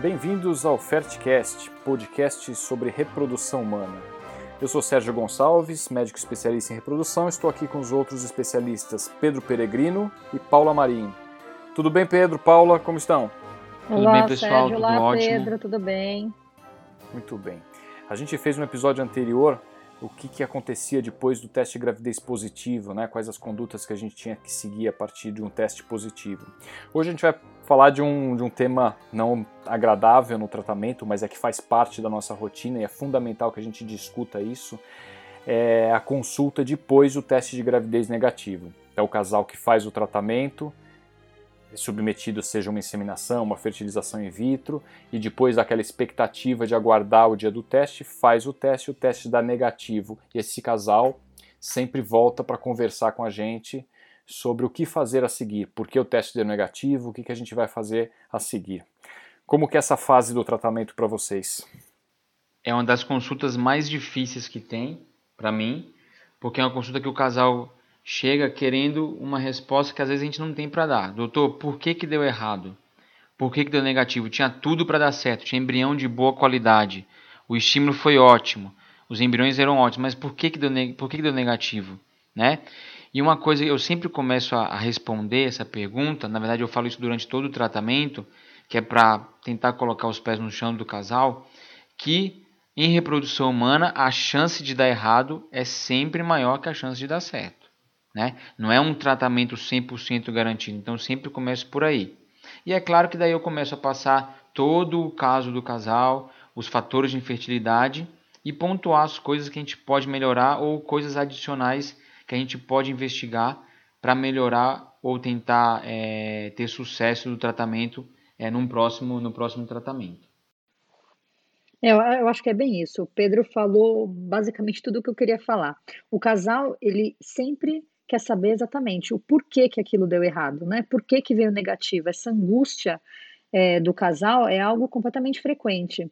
Bem-vindos ao Fertcast, podcast sobre reprodução humana. Eu sou Sérgio Gonçalves, médico especialista em reprodução. Estou aqui com os outros especialistas Pedro Peregrino e Paula Marim. Tudo bem, Pedro? Paula, como estão? Tudo olá, bem, pessoal? Sérgio, tudo olá, ótimo? Pedro, tudo bem? Muito bem. A gente fez um episódio anterior o que, que acontecia depois do teste de gravidez positivo, né? quais as condutas que a gente tinha que seguir a partir de um teste positivo. Hoje a gente vai falar de um, de um tema não agradável no tratamento, mas é que faz parte da nossa rotina e é fundamental que a gente discuta isso, é a consulta depois do teste de gravidez negativo. É o casal que faz o tratamento, submetido seja uma inseminação, uma fertilização in vitro, e depois daquela expectativa de aguardar o dia do teste, faz o teste, o teste dá negativo, e esse casal sempre volta para conversar com a gente sobre o que fazer a seguir, por que o teste deu negativo, o que, que a gente vai fazer a seguir. Como que é essa fase do tratamento para vocês? É uma das consultas mais difíceis que tem para mim, porque é uma consulta que o casal chega querendo uma resposta que às vezes a gente não tem para dar. Doutor, por que, que deu errado? Por que, que deu negativo? Tinha tudo para dar certo, tinha embrião de boa qualidade, o estímulo foi ótimo, os embriões eram ótimos, mas por que, que, deu, por que, que deu negativo? Né? E uma coisa, eu sempre começo a, a responder essa pergunta, na verdade eu falo isso durante todo o tratamento, que é para tentar colocar os pés no chão do casal, que em reprodução humana a chance de dar errado é sempre maior que a chance de dar certo. Né? Não é um tratamento 100% garantido, então sempre começo por aí. E é claro que daí eu começo a passar todo o caso do casal, os fatores de infertilidade e pontuar as coisas que a gente pode melhorar ou coisas adicionais que a gente pode investigar para melhorar ou tentar é, ter sucesso do tratamento é, num próximo, no próximo tratamento. É, eu, eu acho que é bem isso. O Pedro falou basicamente tudo o que eu queria falar. O casal, ele sempre quer saber exatamente o porquê que aquilo deu errado, né? Por que, que veio negativo? Essa angústia é, do casal é algo completamente frequente.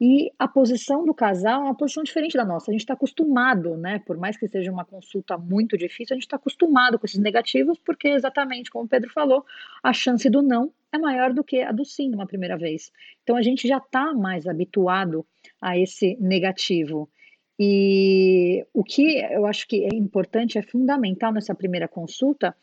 E a posição do casal é uma posição diferente da nossa. A gente está acostumado, né? Por mais que seja uma consulta muito difícil, a gente está acostumado com esses negativos, porque exatamente como o Pedro falou, a chance do não é maior do que a do sim numa primeira vez. Então a gente já está mais habituado a esse negativo. E o que eu acho que é importante, é fundamental nessa primeira consulta,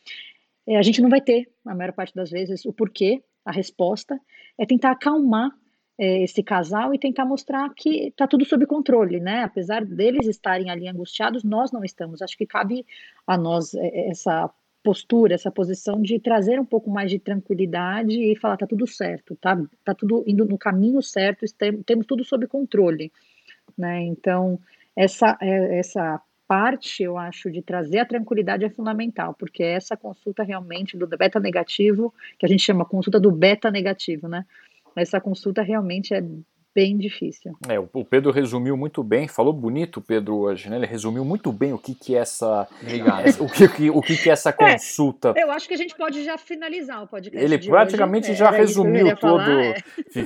é, a gente não vai ter, a maior parte das vezes, o porquê, a resposta, é tentar acalmar é, esse casal e tentar mostrar que está tudo sob controle, né? Apesar deles estarem ali angustiados, nós não estamos. Acho que cabe a nós é, essa postura, essa posição de trazer um pouco mais de tranquilidade e falar tá tudo certo, tá, tá tudo indo no caminho certo, temos tudo sob controle, né? Então essa, é, essa parte, eu acho, de trazer a tranquilidade é fundamental, porque essa consulta realmente do beta negativo, que a gente chama consulta do beta negativo, né? Essa consulta realmente é bem difícil. É, o Pedro resumiu muito bem, falou bonito Pedro hoje, né? Ele resumiu muito bem o que que é essa, essa o que, o que que é essa é, consulta. É, eu acho que a gente pode já finalizar o podcast. Ele praticamente hoje. já é, resumiu todo. Falar, é.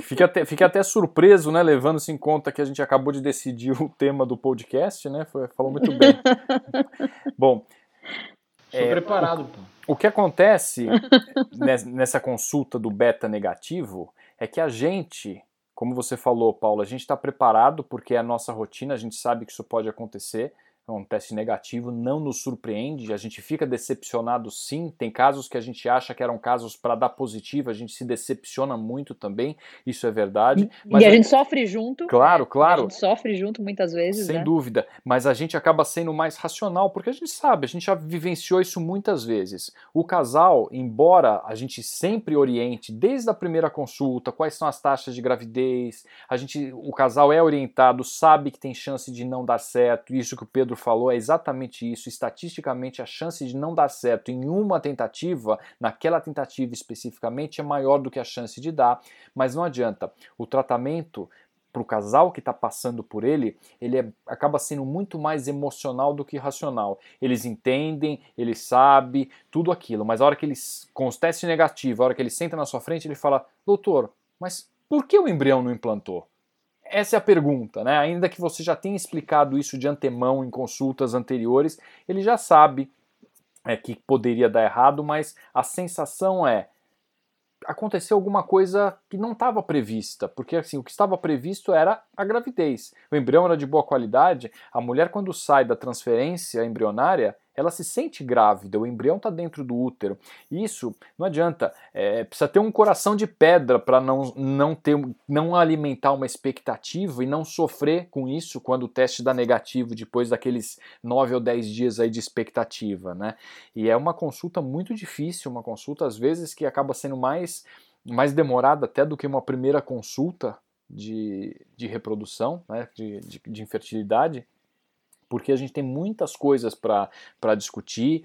fica, até, fica até surpreso, né? Levando-se em conta que a gente acabou de decidir o tema do podcast, né? Foi, falou muito bem. Bom. Estou é, preparado, pô. O que acontece nessa consulta do beta negativo é que a gente como você falou, Paulo, a gente está preparado porque é a nossa rotina, a gente sabe que isso pode acontecer, é um teste negativo, não nos surpreende, a gente fica decepcionado sim. Tem casos que a gente acha que eram casos para dar positivo, a gente se decepciona muito também, isso é verdade. e a, a gente sofre junto. Claro, claro. A gente sofre junto muitas vezes. Sem né? dúvida, mas a gente acaba sendo mais racional, porque a gente sabe, a gente já vivenciou isso muitas vezes. O casal, embora a gente sempre oriente, desde a primeira consulta, quais são as taxas de gravidez, a gente, o casal é orientado, sabe que tem chance de não dar certo, isso que o Pedro falou é exatamente isso. Estatisticamente, a chance de não dar certo em uma tentativa, naquela tentativa especificamente, é maior do que a chance de dar, mas não adianta. O tratamento para o casal que está passando por ele, ele é, acaba sendo muito mais emocional do que racional. Eles entendem, eles sabem tudo aquilo, mas a hora que os testes negativos, a hora que ele senta na sua frente, ele fala: Doutor, mas por que o embrião não implantou? Essa é a pergunta, né? Ainda que você já tenha explicado isso de antemão em consultas anteriores, ele já sabe é, que poderia dar errado, mas a sensação é: aconteceu alguma coisa que não estava prevista, porque assim, o que estava previsto era a gravidez. O embrião era de boa qualidade, a mulher quando sai da transferência embrionária, ela se sente grávida, o embrião está dentro do útero. Isso não adianta, é, precisa ter um coração de pedra para não, não, ter, não alimentar uma expectativa e não sofrer com isso quando o teste dá negativo depois daqueles 9 ou 10 dias aí de expectativa. Né? E é uma consulta muito difícil, uma consulta às vezes que acaba sendo mais, mais demorada até do que uma primeira consulta de, de reprodução, né? de, de, de infertilidade porque a gente tem muitas coisas para discutir.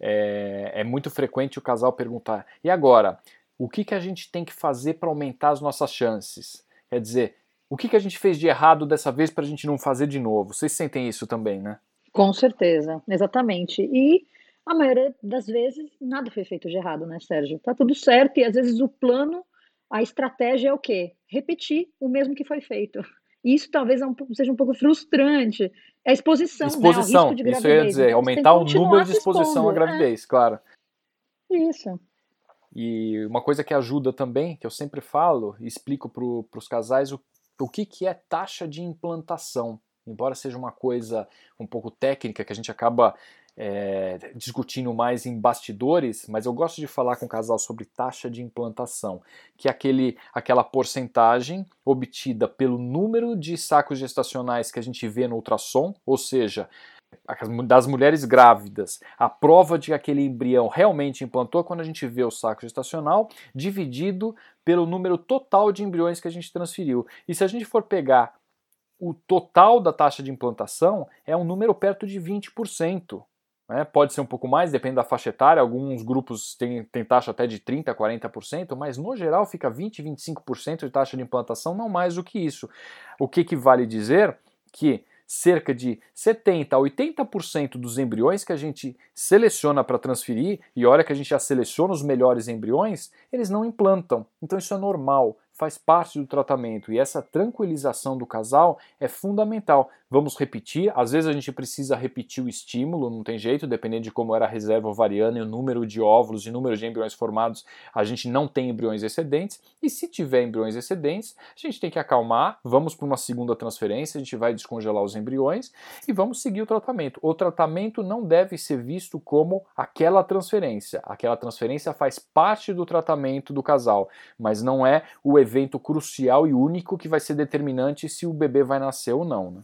É, é, muito frequente o casal perguntar: e agora? O que, que a gente tem que fazer para aumentar as nossas chances? Quer dizer, o que, que a gente fez de errado dessa vez para a gente não fazer de novo? Vocês sentem isso também, né? Com certeza, exatamente. E a maioria das vezes nada foi feito de errado, né, Sérgio? Tá tudo certo e às vezes o plano, a estratégia é o quê? Repetir o mesmo que foi feito. Isso talvez é seja um pouco frustrante. É a exposição, exposição né? Isso eu ia dizer, então, aumentar o número de exposição à né? gravidez, é. claro. Isso. E uma coisa que ajuda também, que eu sempre falo e explico para os casais, o, o que, que é taxa de implantação. Embora seja uma coisa um pouco técnica que a gente acaba é, discutindo mais em bastidores, mas eu gosto de falar com o casal sobre taxa de implantação, que é aquele, aquela porcentagem obtida pelo número de sacos gestacionais que a gente vê no ultrassom, ou seja, das mulheres grávidas, a prova de que aquele embrião realmente implantou quando a gente vê o saco gestacional, dividido pelo número total de embriões que a gente transferiu. E se a gente for pegar o total da taxa de implantação, é um número perto de 20%. Né? Pode ser um pouco mais, depende da faixa etária. Alguns grupos têm, têm taxa até de 30%, 40%, mas no geral fica 20%, 25% de taxa de implantação, não mais do que isso. O que, que vale dizer que cerca de 70 a 80% dos embriões que a gente seleciona para transferir, e olha que a gente já seleciona os melhores embriões, eles não implantam. Então isso é normal faz parte do tratamento e essa tranquilização do casal é fundamental. Vamos repetir, às vezes a gente precisa repetir o estímulo, não tem jeito, dependendo de como era a reserva ovariana e o número de óvulos e número de embriões formados, a gente não tem embriões excedentes, e se tiver embriões excedentes, a gente tem que acalmar, vamos para uma segunda transferência, a gente vai descongelar os embriões e vamos seguir o tratamento. O tratamento não deve ser visto como aquela transferência. Aquela transferência faz parte do tratamento do casal, mas não é o evento crucial e único que vai ser determinante se o bebê vai nascer ou não. Né?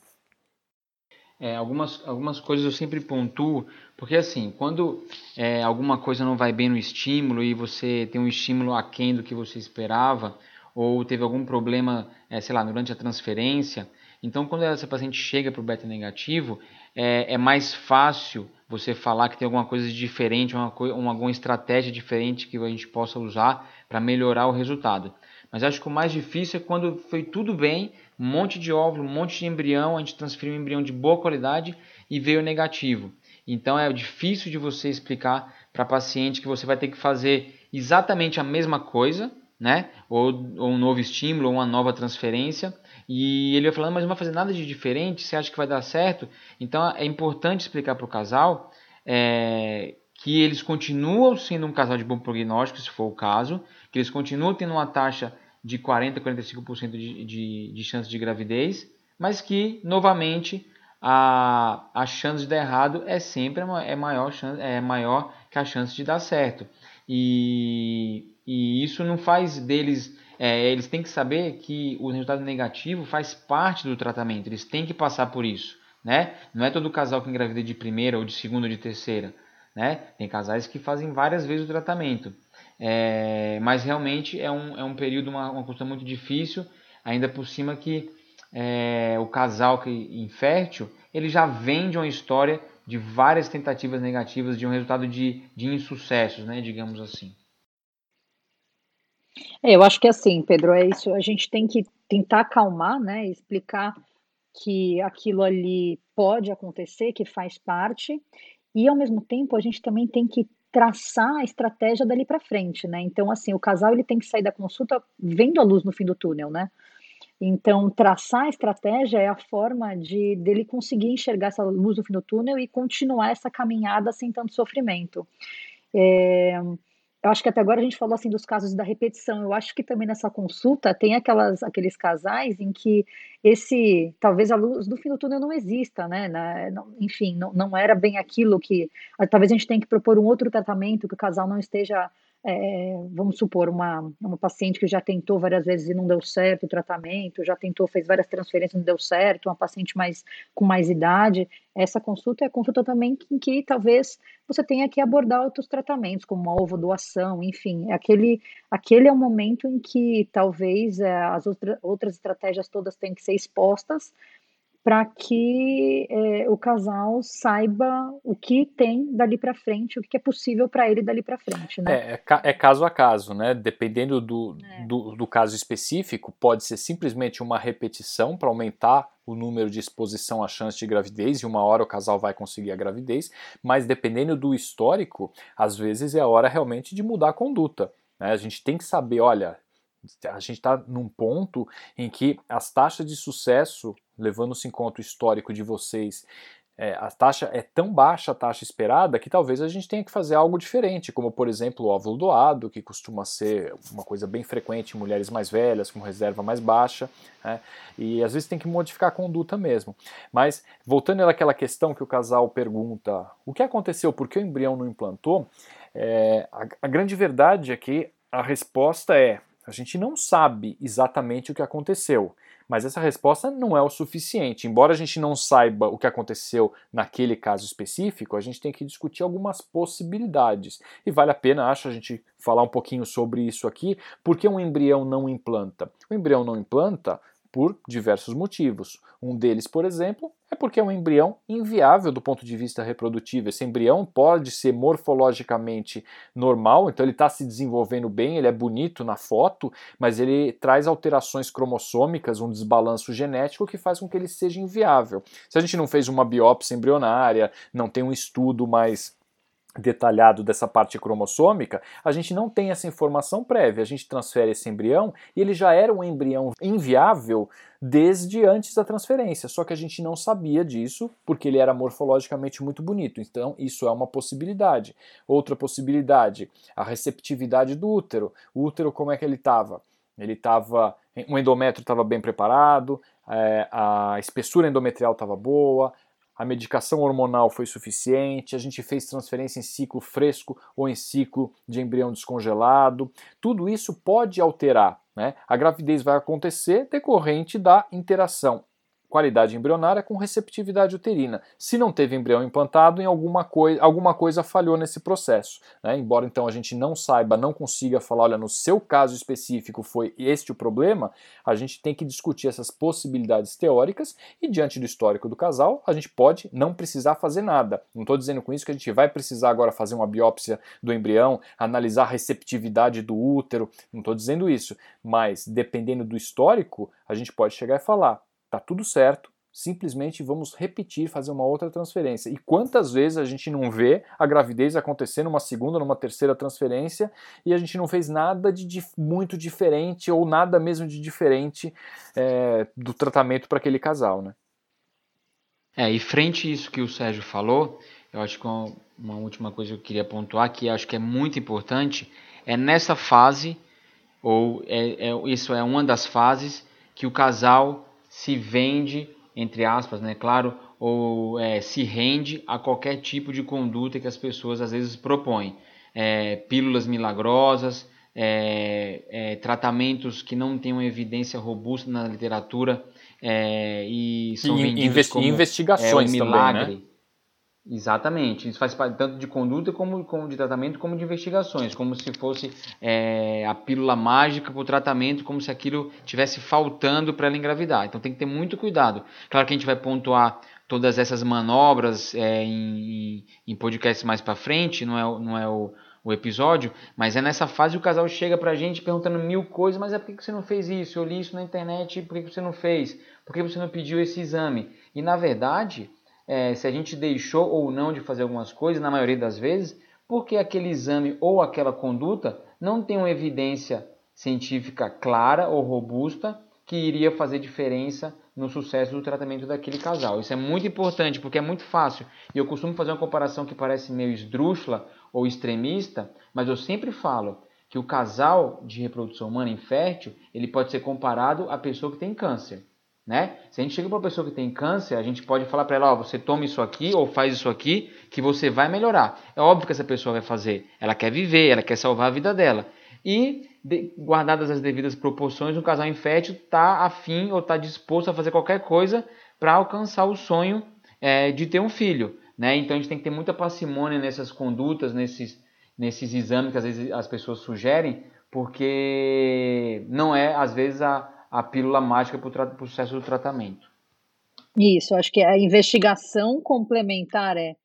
É, algumas, algumas coisas eu sempre pontuo, porque assim, quando é, alguma coisa não vai bem no estímulo e você tem um estímulo aquém do que você esperava, ou teve algum problema, é, sei lá, durante a transferência, então quando essa paciente chega para o beta negativo, é, é, mais fácil você falar que tem alguma coisa diferente, uma, uma, alguma estratégia diferente que a gente possa usar para melhorar o resultado. Mas acho que o mais difícil é quando foi tudo bem, um monte de óvulo, um monte de embrião, a gente transferiu um embrião de boa qualidade e veio negativo. Então é difícil de você explicar para paciente que você vai ter que fazer exatamente a mesma coisa, né? Ou, ou, um novo estímulo, ou uma nova transferência. E ele vai falando, mas não vai fazer nada de diferente, você acha que vai dar certo? Então é importante explicar para o casal é, que eles continuam sendo um casal de bom prognóstico, se for o caso, que eles continuam tendo uma taxa de 40% a 45% de, de, de chance de gravidez, mas que, novamente, a, a chance de dar errado é sempre é maior, é maior que a chance de dar certo. E, e isso não faz deles. É, eles têm que saber que o resultado negativo faz parte do tratamento, eles têm que passar por isso. Né? Não é todo casal que engravida de primeira, ou de segunda, ou de terceira. Né? Tem casais que fazem várias vezes o tratamento. É, mas realmente é um, é um período, uma, uma consulta muito difícil, ainda por cima que é, o casal que infértil, ele já vem de uma história de várias tentativas negativas, de um resultado de, de insucessos, né, digamos assim. É, eu acho que é assim, Pedro, é isso. A gente tem que tentar acalmar, né, explicar que aquilo ali pode acontecer, que faz parte, e ao mesmo tempo a gente também tem que traçar a estratégia dali para frente, né? Então, assim, o casal ele tem que sair da consulta vendo a luz no fim do túnel, né? Então, traçar a estratégia é a forma de dele conseguir enxergar essa luz no fim do túnel e continuar essa caminhada sem tanto sofrimento. É, eu acho que até agora a gente falou assim dos casos da repetição. Eu acho que também nessa consulta tem aquelas, aqueles casais em que esse, talvez a luz do fim do túnel não exista, né? Não, enfim, não, não era bem aquilo que. Talvez a gente tenha que propor um outro tratamento que o casal não esteja é, vamos supor, uma, uma paciente que já tentou várias vezes e não deu certo o tratamento, já tentou, fez várias transferências e não deu certo, uma paciente mais com mais idade, essa consulta é a consulta também em que talvez você tenha que abordar outros tratamentos, como a ovodoação, enfim, aquele, aquele é o momento em que talvez é, as outra, outras estratégias todas têm que ser expostas, para que é, o casal saiba o que tem dali para frente, o que é possível para ele dali para frente, né? É, é, é, caso a caso, né? Dependendo do, é. do, do, caso específico, pode ser simplesmente uma repetição para aumentar o número de exposição à chance de gravidez e uma hora o casal vai conseguir a gravidez, mas dependendo do histórico, às vezes é a hora realmente de mudar a conduta. Né? A gente tem que saber, olha, a gente está num ponto em que as taxas de sucesso, levando-se em conta o histórico de vocês, é, a taxa é tão baixa a taxa esperada que talvez a gente tenha que fazer algo diferente, como por exemplo o óvulo doado, que costuma ser uma coisa bem frequente em mulheres mais velhas, com reserva mais baixa, né? e às vezes tem que modificar a conduta mesmo. Mas voltando àquela questão que o casal pergunta, o que aconteceu, por que o embrião não implantou? É, a, a grande verdade é que a resposta é a gente não sabe exatamente o que aconteceu, mas essa resposta não é o suficiente. Embora a gente não saiba o que aconteceu naquele caso específico, a gente tem que discutir algumas possibilidades. E vale a pena, acho, a gente falar um pouquinho sobre isso aqui, porque um embrião não implanta. O embrião não implanta por diversos motivos. Um deles, por exemplo, é porque é um embrião inviável do ponto de vista reprodutivo. Esse embrião pode ser morfologicamente normal, então ele está se desenvolvendo bem, ele é bonito na foto, mas ele traz alterações cromossômicas, um desbalanço genético que faz com que ele seja inviável. Se a gente não fez uma biópsia embrionária, não tem um estudo mais detalhado dessa parte cromossômica, a gente não tem essa informação prévia. A gente transfere esse embrião e ele já era um embrião inviável desde antes da transferência, só que a gente não sabia disso porque ele era morfologicamente muito bonito. Então, isso é uma possibilidade. Outra possibilidade, a receptividade do útero. O útero, como é que ele estava? Ele estava. O endométrio estava bem preparado, é, a espessura endometrial estava boa, a medicação hormonal foi suficiente, a gente fez transferência em ciclo fresco ou em ciclo de embrião descongelado. Tudo isso pode alterar. Né? A gravidez vai acontecer decorrente da interação qualidade embrionária com receptividade uterina. Se não teve embrião implantado, em alguma, coi alguma coisa falhou nesse processo. Né? Embora então a gente não saiba, não consiga falar, olha, no seu caso específico foi este o problema, a gente tem que discutir essas possibilidades teóricas e diante do histórico do casal, a gente pode não precisar fazer nada. Não estou dizendo com isso que a gente vai precisar agora fazer uma biópsia do embrião, analisar a receptividade do útero, não estou dizendo isso, mas dependendo do histórico, a gente pode chegar e falar, Tá tudo certo, simplesmente vamos repetir, fazer uma outra transferência. E quantas vezes a gente não vê a gravidez acontecer numa segunda, numa terceira transferência e a gente não fez nada de muito diferente ou nada mesmo de diferente é, do tratamento para aquele casal, né? É, e frente a isso que o Sérgio falou, eu acho que uma, uma última coisa que eu queria pontuar, que acho que é muito importante, é nessa fase, ou é, é, isso é uma das fases, que o casal se vende, entre aspas, né, claro, ou é, se rende a qualquer tipo de conduta que as pessoas às vezes propõem. É, pílulas milagrosas, é, é tratamentos que não têm uma evidência robusta na literatura é, e são e vendidos como investigações um milagre. Também, né? Exatamente, isso faz parte tanto de conduta como, como de tratamento, como de investigações, como se fosse é, a pílula mágica para o tratamento, como se aquilo tivesse faltando para ela engravidar. Então tem que ter muito cuidado. Claro que a gente vai pontuar todas essas manobras é, em, em podcasts mais para frente, não é, não é o, o episódio, mas é nessa fase que o casal chega para a gente perguntando mil coisas, mas é por que você não fez isso? Eu li isso na internet, por que você não fez? Por que você não pediu esse exame? E na verdade é, se a gente deixou ou não de fazer algumas coisas, na maioria das vezes, porque aquele exame ou aquela conduta não tem uma evidência científica clara ou robusta que iria fazer diferença no sucesso do tratamento daquele casal. Isso é muito importante porque é muito fácil. E eu costumo fazer uma comparação que parece meio esdrúxula ou extremista, mas eu sempre falo que o casal de reprodução humana infértil, ele pode ser comparado à pessoa que tem câncer. Né? Se a gente chega para uma pessoa que tem câncer, a gente pode falar para ela, ó, você toma isso aqui ou faz isso aqui, que você vai melhorar. É óbvio que essa pessoa vai fazer. Ela quer viver, ela quer salvar a vida dela. E, de, guardadas as devidas proporções, um casal infértil está afim ou está disposto a fazer qualquer coisa para alcançar o sonho é, de ter um filho. Né? Então a gente tem que ter muita parcimônia nessas condutas, nesses, nesses exames que às vezes as pessoas sugerem, porque não é, às vezes, a, a pílula mágica para o sucesso do tratamento. Isso, acho que a investigação complementar é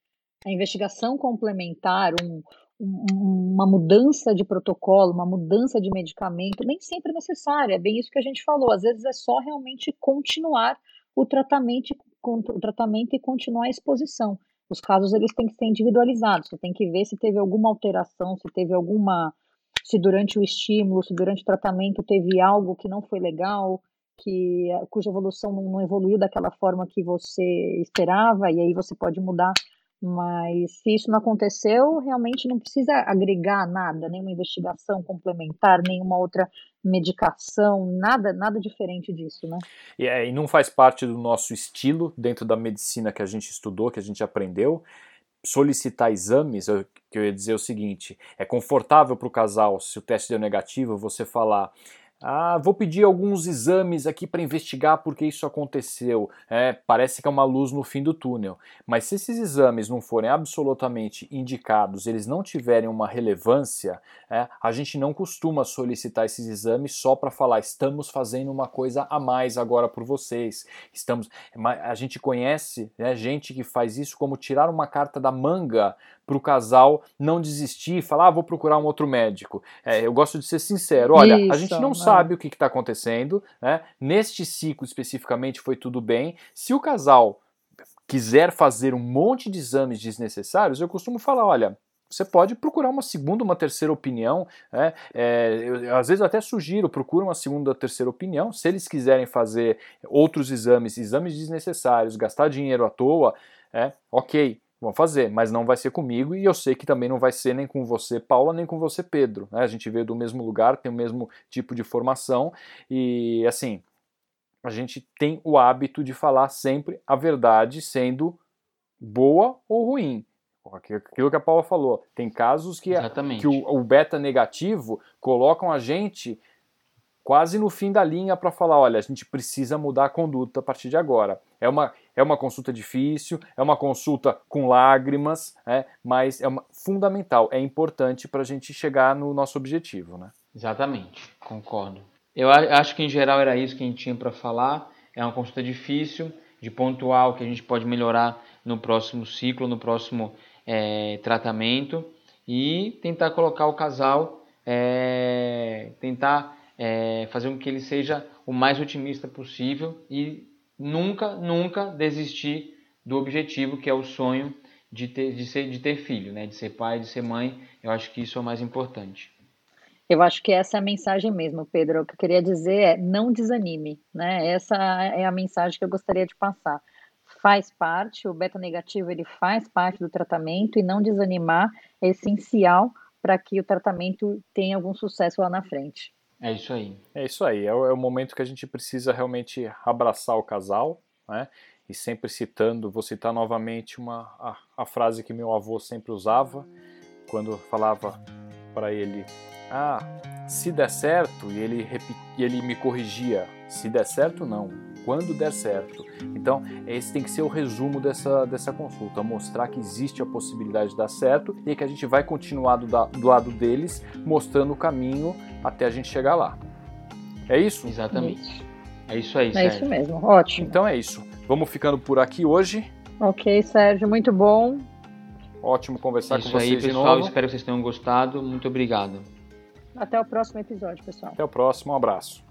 a investigação complementar, um, um, uma mudança de protocolo, uma mudança de medicamento, nem sempre é necessária. É bem isso que a gente falou. Às vezes é só realmente continuar o tratamento, o tratamento e continuar a exposição. Os casos eles têm que ser individualizados. Você tem que ver se teve alguma alteração, se teve alguma se durante o estímulo, se durante o tratamento teve algo que não foi legal, que cuja evolução não, não evoluiu daquela forma que você esperava, e aí você pode mudar. Mas se isso não aconteceu, realmente não precisa agregar nada, nenhuma investigação complementar, nenhuma outra medicação, nada, nada diferente disso, né? E, é, e não faz parte do nosso estilo dentro da medicina que a gente estudou, que a gente aprendeu solicitar exames, eu, que eu ia dizer o seguinte: é confortável para o casal, se o teste deu negativo, você falar. Ah, vou pedir alguns exames aqui para investigar porque isso aconteceu. É, parece que é uma luz no fim do túnel. Mas se esses exames não forem absolutamente indicados, eles não tiverem uma relevância, é, a gente não costuma solicitar esses exames só para falar estamos fazendo uma coisa a mais agora por vocês. Estamos, a gente conhece né, gente que faz isso como tirar uma carta da manga para o casal não desistir, falar, ah, vou procurar um outro médico. É, eu gosto de ser sincero, olha, Isso, a gente não, sabe o que está acontecendo, né? neste ciclo especificamente foi tudo bem. Se o casal quiser fazer um monte de exames desnecessários, eu costumo falar, olha, você pode procurar uma segunda, uma terceira opinião. Né? É, eu, às vezes eu até sugiro, procura uma segunda, terceira opinião. Se eles quiserem fazer outros exames, exames desnecessários, gastar dinheiro à toa, é, ok vão fazer, mas não vai ser comigo e eu sei que também não vai ser nem com você, Paula, nem com você, Pedro. Né? A gente veio do mesmo lugar, tem o mesmo tipo de formação e assim a gente tem o hábito de falar sempre a verdade, sendo boa ou ruim. Aquilo que a Paula falou, tem casos que, que o, o beta negativo colocam a gente quase no fim da linha para falar, olha, a gente precisa mudar a conduta a partir de agora. É uma, é uma consulta difícil, é uma consulta com lágrimas, é, mas é uma, fundamental, é importante para a gente chegar no nosso objetivo. Né? Exatamente, concordo. Eu acho que em geral era isso que a gente tinha para falar. É uma consulta difícil, de pontual, que a gente pode melhorar no próximo ciclo, no próximo é, tratamento e tentar colocar o casal, é, tentar é, fazer com que ele seja o mais otimista possível e nunca, nunca desistir do objetivo que é o sonho de ter, de ser, de ter filho, né? de ser pai, de ser mãe. Eu acho que isso é o mais importante. Eu acho que essa é a mensagem mesmo, Pedro. O que eu queria dizer é não desanime, né? Essa é a mensagem que eu gostaria de passar. Faz parte, o beta negativo ele faz parte do tratamento e não desanimar é essencial para que o tratamento tenha algum sucesso lá na frente. É isso aí. É isso aí. É o, é o momento que a gente precisa realmente abraçar o casal, né? E sempre citando, vou citar novamente uma, a, a frase que meu avô sempre usava, quando falava para ele: Ah, se der certo, e ele, ele me corrigia: Se der certo, não quando der certo. Então, esse tem que ser o resumo dessa, dessa consulta, mostrar que existe a possibilidade de dar certo e que a gente vai continuar do, do lado deles, mostrando o caminho até a gente chegar lá. É isso? Exatamente. É isso aí, É Sérgio. isso mesmo, ótimo. Então é isso. Vamos ficando por aqui hoje. Ok, Sérgio, muito bom. Ótimo conversar é com vocês aí, pessoal. de novo. Espero que vocês tenham gostado. Muito obrigado. Até o próximo episódio, pessoal. Até o próximo. Um abraço.